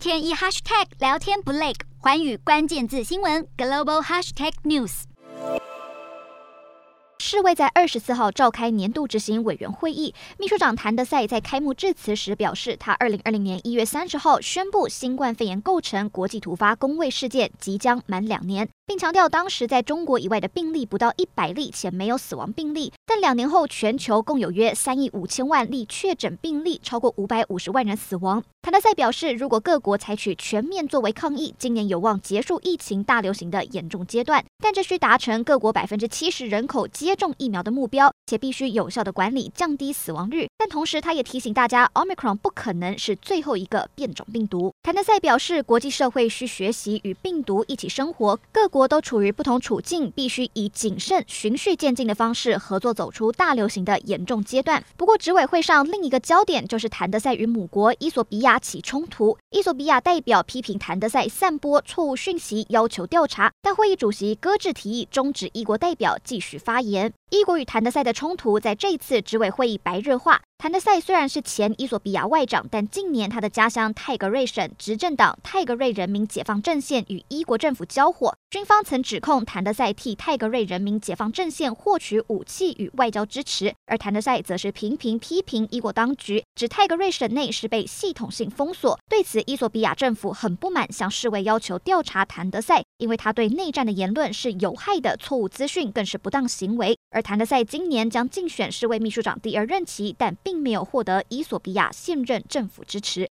天一 hashtag 聊天不累，寰宇关键字新闻 global hashtag news。世卫在二十四号召开年度执行委员会议，秘书长谭德赛在开幕致辞时表示，他二零二零年一月三十号宣布新冠肺炎构成国际突发公卫事件，即将满两年。并强调，当时在中国以外的病例不到一百例，且没有死亡病例。但两年后，全球共有约三亿五千万例确诊病例，超过五百五十万人死亡。谭德赛表示，如果各国采取全面作为抗疫，今年有望结束疫情大流行的严重阶段。但这需达成各国百分之七十人口接种疫苗的目标，且必须有效的管理，降低死亡率。但同时，他也提醒大家，Omicron 不可能是最后一个变种病毒。谭德赛表示，国际社会需学习与病毒一起生活，各国。都处于不同处境，必须以谨慎、循序渐进的方式合作，走出大流行的严重阶段。不过，执委会上另一个焦点就是谭德赛与母国伊索比亚发起冲突。伊索比亚代表批评谭德塞散播错误讯息，要求调查，但会议主席搁置提议，终止一国代表继续发言。伊国与谭德塞的冲突在这次执委会议白热化。谭德赛虽然是前伊索比亚外长，但近年他的家乡泰格瑞省执政党泰格瑞人民解放阵线与伊国政府交火，军方曾指控谭德赛替泰格瑞人民解放阵线获取武器与外交支持，而谭德赛则是频频批评伊国当局，指泰格瑞省内是被系统性封锁。对此，伊索比亚政府很不满，向世卫要求调查谭德赛，因为他对内战的言论是有害的错误资讯，更是不当行为。而谭德赛今年将竞选世卫秘书长第二任期，但并并没有获得伊索比亚现任政府支持。